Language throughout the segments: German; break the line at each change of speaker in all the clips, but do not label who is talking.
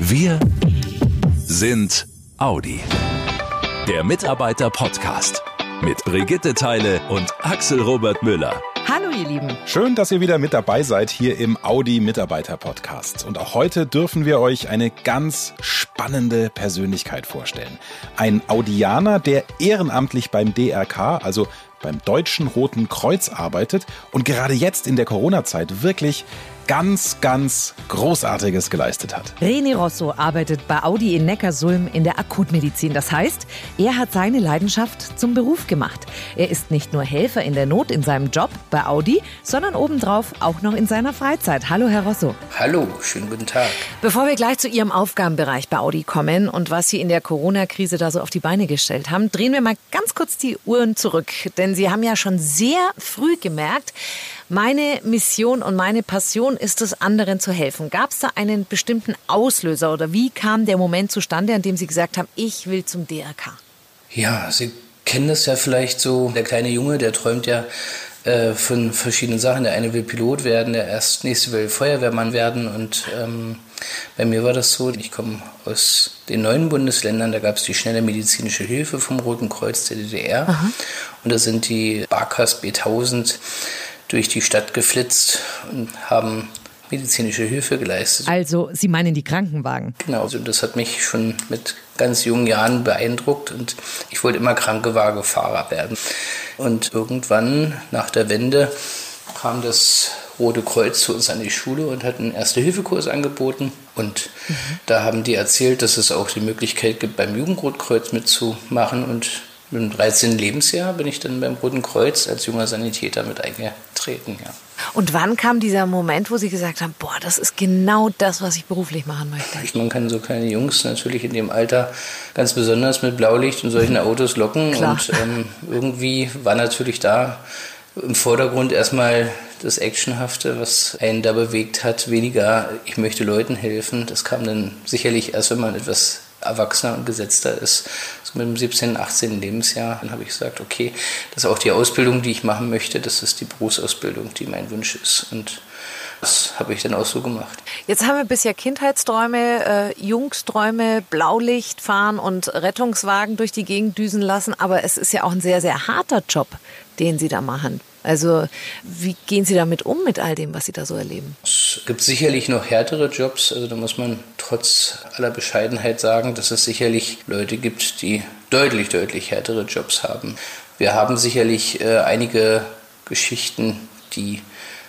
Wir sind Audi. Der Mitarbeiter-Podcast mit Brigitte Teile und Axel Robert Müller.
Hallo ihr Lieben.
Schön, dass ihr wieder mit dabei seid hier im Audi Mitarbeiter Podcast. Und auch heute dürfen wir euch eine ganz spannende Persönlichkeit vorstellen. Ein Audianer, der ehrenamtlich beim DRK, also beim Deutschen Roten Kreuz arbeitet und gerade jetzt in der Corona-Zeit wirklich ganz, ganz Großartiges geleistet hat.
René Rosso arbeitet bei Audi in Neckarsulm in der Akutmedizin. Das heißt, er hat seine Leidenschaft zum Beruf gemacht. Er ist nicht nur Helfer in der Not in seinem Job bei Audi, sondern obendrauf auch noch in seiner Freizeit. Hallo, Herr Rosso.
Hallo, schönen guten Tag.
Bevor wir gleich zu Ihrem Aufgabenbereich bei Audi kommen und was Sie in der Corona-Krise da so auf die Beine gestellt haben, drehen wir mal ganz kurz die Uhren zurück. Denn Sie haben ja schon sehr früh gemerkt, meine Mission und meine Passion ist es, anderen zu helfen. Gab es da einen bestimmten Auslöser oder wie kam der Moment zustande, an dem Sie gesagt haben, ich will zum DRK?
Ja, Sie kennen das ja vielleicht so. Der kleine Junge, der träumt ja äh, von verschiedenen Sachen. Der eine will Pilot werden, der erst nächste will Feuerwehrmann werden. Und ähm, bei mir war das so, ich komme aus den neuen Bundesländern, da gab es die schnelle medizinische Hilfe vom Roten Kreuz der DDR. Aha. Und da sind die Barkas B1000 durch die Stadt geflitzt und haben medizinische Hilfe geleistet.
Also Sie meinen die Krankenwagen?
Genau, also das hat mich schon mit ganz jungen Jahren beeindruckt und ich wollte immer Krankenwagenfahrer werden. Und irgendwann nach der Wende kam das Rote Kreuz zu uns an die Schule und hat einen Erste-Hilfe-Kurs angeboten. Und mhm. da haben die erzählt, dass es auch die Möglichkeit gibt, beim Jugendrotkreuz mitzumachen. Und dem 13. Lebensjahr bin ich dann beim Roten Kreuz als junger Sanitäter mit eingetreten, ja.
Und wann kam dieser Moment, wo Sie gesagt haben, boah, das ist genau das, was ich beruflich machen möchte?
Man kann so kleine Jungs natürlich in dem Alter ganz besonders mit Blaulicht und solchen Autos locken. Klar. Und ähm, irgendwie war natürlich da im Vordergrund erstmal das Actionhafte, was einen da bewegt hat, weniger, ich möchte Leuten helfen. Das kam dann sicherlich erst, wenn man etwas erwachsener und gesetzter ist, so mit dem 17., 18. Lebensjahr, dann habe ich gesagt, okay, das ist auch die Ausbildung, die ich machen möchte, das ist die Berufsausbildung, die mein Wunsch ist. Und das habe ich dann auch so gemacht.
Jetzt haben wir bisher Kindheitsträume, äh, Jungsträume, Blaulicht fahren und Rettungswagen durch die Gegend düsen lassen, aber es ist ja auch ein sehr, sehr harter Job, den Sie da machen. Also wie gehen Sie damit um mit all dem, was Sie da so erleben?
Es gibt sicherlich noch härtere Jobs. Also da muss man trotz aller Bescheidenheit sagen, dass es sicherlich Leute gibt, die deutlich, deutlich härtere Jobs haben. Wir haben sicherlich äh, einige Geschichten, die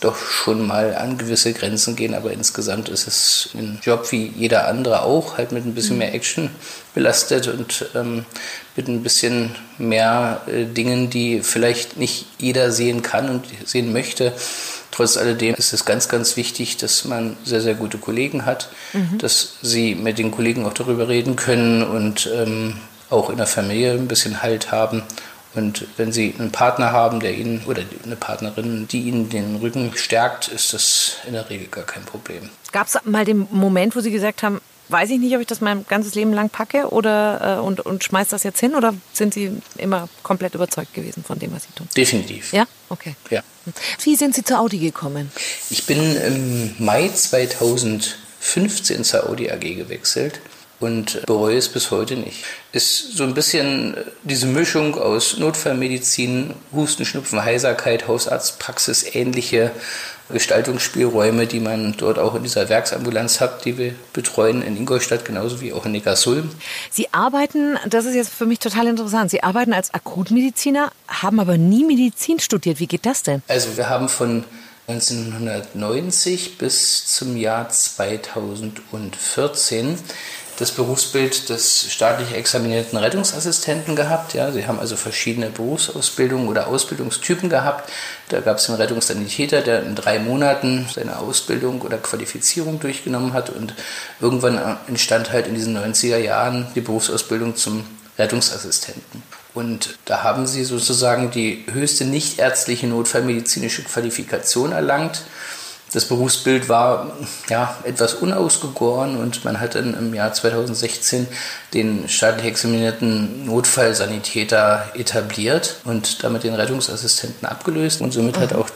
doch schon mal an gewisse Grenzen gehen, aber insgesamt ist es ein Job wie jeder andere auch, halt mit ein bisschen mehr Action belastet und ähm, mit ein bisschen mehr äh, Dingen, die vielleicht nicht jeder sehen kann und sehen möchte. Trotz alledem ist es ganz, ganz wichtig, dass man sehr, sehr gute Kollegen hat, mhm. dass sie mit den Kollegen auch darüber reden können und ähm, auch in der Familie ein bisschen Halt haben und wenn Sie einen Partner haben, der Ihnen oder eine Partnerin, die Ihnen den Rücken stärkt, ist das in der Regel gar kein Problem.
Gab es mal den Moment, wo Sie gesagt haben, weiß ich nicht, ob ich das mein ganzes Leben lang packe oder äh, und, und schmeiß das jetzt hin oder sind Sie immer komplett überzeugt gewesen von dem, was Sie tun?
Definitiv.
Ja? Okay.
Ja.
Wie sind Sie zur Audi gekommen?
Ich bin im Mai 2015 zur Audi AG gewechselt und bereue es bis heute nicht. Ist so ein bisschen diese Mischung aus Notfallmedizin, Husten, Schnupfen, Heiserkeit, Hausarztpraxis, ähnliche Gestaltungsspielräume, die man dort auch in dieser Werksambulanz hat, die wir betreuen in Ingolstadt, genauso wie auch in Neckarsulm.
Sie arbeiten, das ist jetzt für mich total interessant, Sie arbeiten als Akutmediziner, haben aber nie Medizin studiert. Wie geht das denn?
Also wir haben von 1990 bis zum Jahr 2014 das Berufsbild des staatlich examinierten Rettungsassistenten gehabt. Ja, sie haben also verschiedene Berufsausbildungen oder Ausbildungstypen gehabt. Da gab es einen Rettungssanitäter, der in drei Monaten seine Ausbildung oder Qualifizierung durchgenommen hat und irgendwann entstand halt in diesen 90er Jahren die Berufsausbildung zum Rettungsassistenten. Und da haben sie sozusagen die höchste nichtärztliche notfallmedizinische Qualifikation erlangt das Berufsbild war ja, etwas unausgegoren und man hat dann im Jahr 2016 den staatlich examinierten Notfallsanitäter etabliert und damit den Rettungsassistenten abgelöst. Und somit hat mhm. auch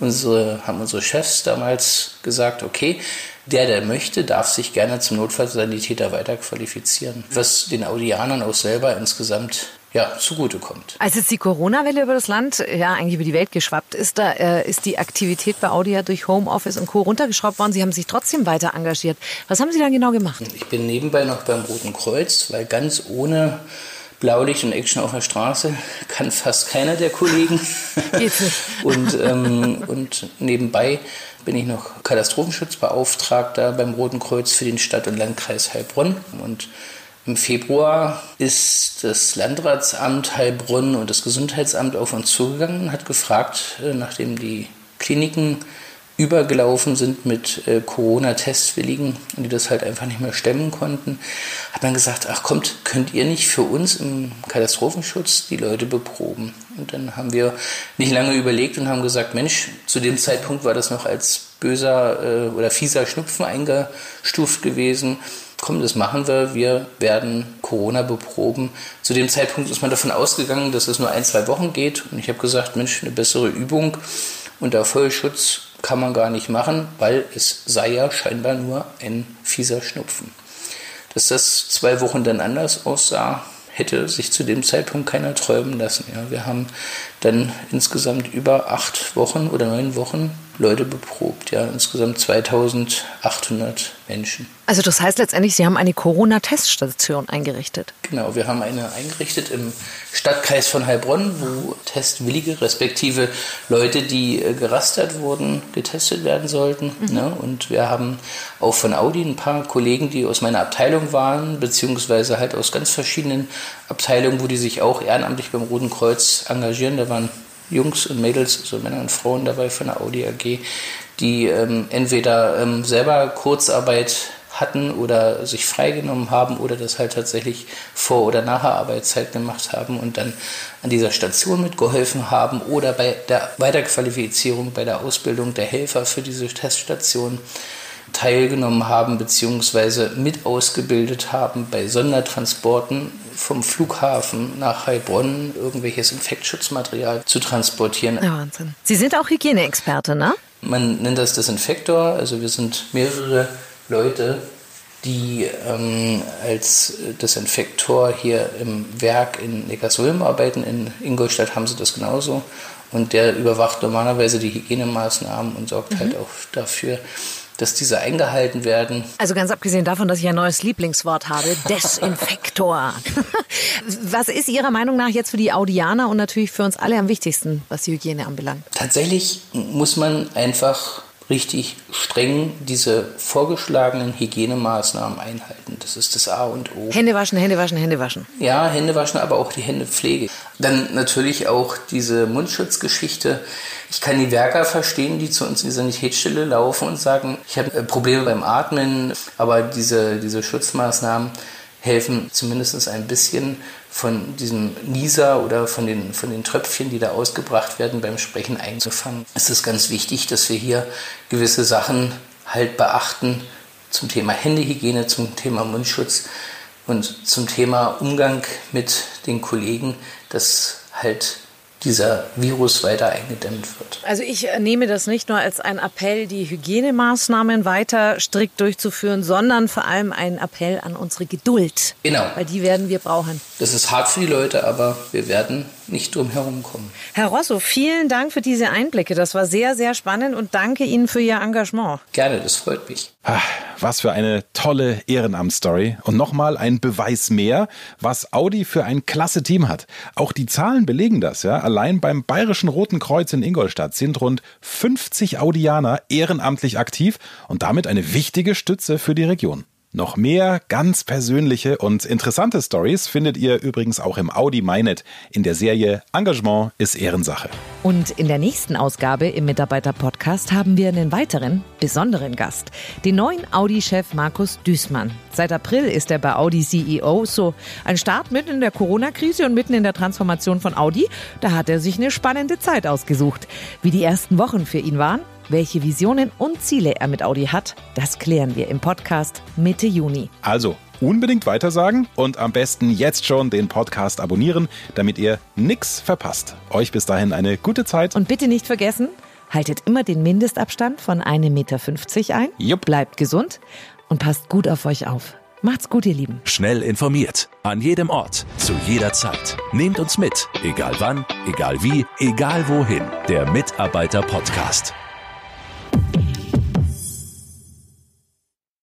unsere, haben unsere Chefs damals gesagt, okay, der, der möchte, darf sich gerne zum Notfallsanitäter weiterqualifizieren, was den Audianern auch selber insgesamt ja, zugutekommt.
Als jetzt die Corona-Welle über das Land, ja, eigentlich über die Welt geschwappt ist, da äh, ist die Aktivität bei Audi ja durch Homeoffice und Co. runtergeschraubt worden. Sie haben sich trotzdem weiter engagiert. Was haben Sie dann genau gemacht?
Ich bin nebenbei noch beim Roten Kreuz, weil ganz ohne Blaulicht und Action auf der Straße kann fast keiner der Kollegen.
Geht's nicht.
und, ähm, und nebenbei bin ich noch Katastrophenschutzbeauftragter beim Roten Kreuz für den Stadt- und Landkreis Heilbronn. Und im Februar ist das Landratsamt Heilbronn und das Gesundheitsamt auf uns zugegangen und hat gefragt, äh, nachdem die Kliniken übergelaufen sind mit äh, Corona-Testwilligen und die das halt einfach nicht mehr stemmen konnten, hat man gesagt, ach kommt, könnt ihr nicht für uns im Katastrophenschutz die Leute beproben? Und dann haben wir nicht lange überlegt und haben gesagt, Mensch, zu dem Zeitpunkt war das noch als böser äh, oder fieser Schnupfen eingestuft gewesen komm, das machen wir, wir werden Corona beproben. Zu dem Zeitpunkt ist man davon ausgegangen, dass es nur ein, zwei Wochen geht. Und ich habe gesagt, Mensch, eine bessere Übung unter Vollschutz kann man gar nicht machen, weil es sei ja scheinbar nur ein fieser Schnupfen. Dass das zwei Wochen dann anders aussah, hätte sich zu dem Zeitpunkt keiner träumen lassen. Ja, wir haben dann insgesamt über acht Wochen oder neun Wochen Leute beprobt, ja, insgesamt 2800 Menschen.
Also das heißt letztendlich, Sie haben eine Corona-Teststation eingerichtet.
Genau, wir haben eine eingerichtet im Stadtkreis von Heilbronn, wo Testwillige, respektive Leute, die äh, gerastert wurden, getestet werden sollten. Mhm. Ne? Und wir haben auch von Audi ein paar Kollegen, die aus meiner Abteilung waren, beziehungsweise halt aus ganz verschiedenen Abteilungen, wo die sich auch ehrenamtlich beim Roten Kreuz engagieren. Da waren Jungs und Mädels, also Männer und Frauen dabei von der Audi AG, die ähm, entweder ähm, selber Kurzarbeit hatten oder sich freigenommen haben oder das halt tatsächlich vor oder nach der Arbeitszeit gemacht haben und dann an dieser Station mitgeholfen haben oder bei der Weiterqualifizierung, bei der Ausbildung der Helfer für diese Teststation teilgenommen haben bzw. mit ausgebildet haben bei Sondertransporten vom Flughafen nach Heilbronn irgendwelches Infektschutzmaterial zu transportieren.
Ja, Wahnsinn. Sie sind auch Hygieneexperte, ne?
Man nennt das Desinfektor. Also wir sind mehrere Leute, die ähm, als Desinfektor hier im Werk in Neckarsulm arbeiten. In Ingolstadt haben sie das genauso. Und der überwacht normalerweise die Hygienemaßnahmen und sorgt mhm. halt auch dafür, dass diese eingehalten werden.
Also ganz abgesehen davon, dass ich ein neues Lieblingswort habe, Desinfektor. was ist Ihrer Meinung nach jetzt für die Audianer und natürlich für uns alle am wichtigsten, was die Hygiene anbelangt?
Tatsächlich muss man einfach richtig streng diese vorgeschlagenen Hygienemaßnahmen einhalten. Das ist das A und O.
Hände waschen, Hände waschen, Hände waschen.
Ja, Hände waschen, aber auch die Händepflege. Dann natürlich auch diese Mundschutzgeschichte. Ich kann die Werker verstehen, die zu uns in die Sanitätsstelle laufen und sagen, ich habe äh, Probleme beim Atmen, aber diese, diese Schutzmaßnahmen helfen zumindest ein bisschen von diesem Nieser oder von den, von den Tröpfchen, die da ausgebracht werden, beim Sprechen einzufangen. Es ist ganz wichtig, dass wir hier gewisse Sachen halt beachten zum Thema Händehygiene, zum Thema Mundschutz und zum Thema Umgang mit den Kollegen, dass halt dieser Virus weiter eingedämmt wird.
Also ich äh, nehme das nicht nur als einen Appell, die Hygienemaßnahmen weiter strikt durchzuführen, sondern vor allem einen Appell an unsere Geduld.
Genau.
Weil die werden wir brauchen.
Das ist hart für die Leute, aber wir werden nicht drum herum kommen.
Herr Rosso, vielen Dank für diese Einblicke. Das war sehr, sehr spannend und danke Ihnen für Ihr Engagement.
Gerne, das freut mich.
Ach, was für eine tolle Ehrenamtsstory. Und nochmal ein Beweis mehr, was Audi für ein klasse Team hat. Auch die Zahlen belegen das, ja. Allein beim Bayerischen Roten Kreuz in Ingolstadt sind rund 50 Audianer ehrenamtlich aktiv und damit eine wichtige Stütze für die Region. Noch mehr ganz persönliche und interessante Stories findet ihr übrigens auch im Audi MyNet in der Serie Engagement ist Ehrensache.
Und in der nächsten Ausgabe im Mitarbeiter-Podcast haben wir einen weiteren besonderen Gast, den neuen Audi-Chef Markus Düßmann. Seit April ist er bei Audi CEO, so ein Start mitten in der Corona-Krise und mitten in der Transformation von Audi. Da hat er sich eine spannende Zeit ausgesucht. Wie die ersten Wochen für ihn waren welche Visionen und Ziele er mit Audi hat, das klären wir im Podcast Mitte Juni.
Also unbedingt weitersagen und am besten jetzt schon den Podcast abonnieren, damit ihr nichts verpasst. Euch bis dahin eine gute Zeit.
Und bitte nicht vergessen, Haltet immer den Mindestabstand von 1,50 Meter ein.
Jupp.
Bleibt gesund und passt gut auf euch auf. Macht's gut, ihr Lieben.
Schnell informiert. An jedem Ort. Zu jeder Zeit. Nehmt uns mit. Egal wann, egal wie, egal wohin. Der Mitarbeiter-Podcast.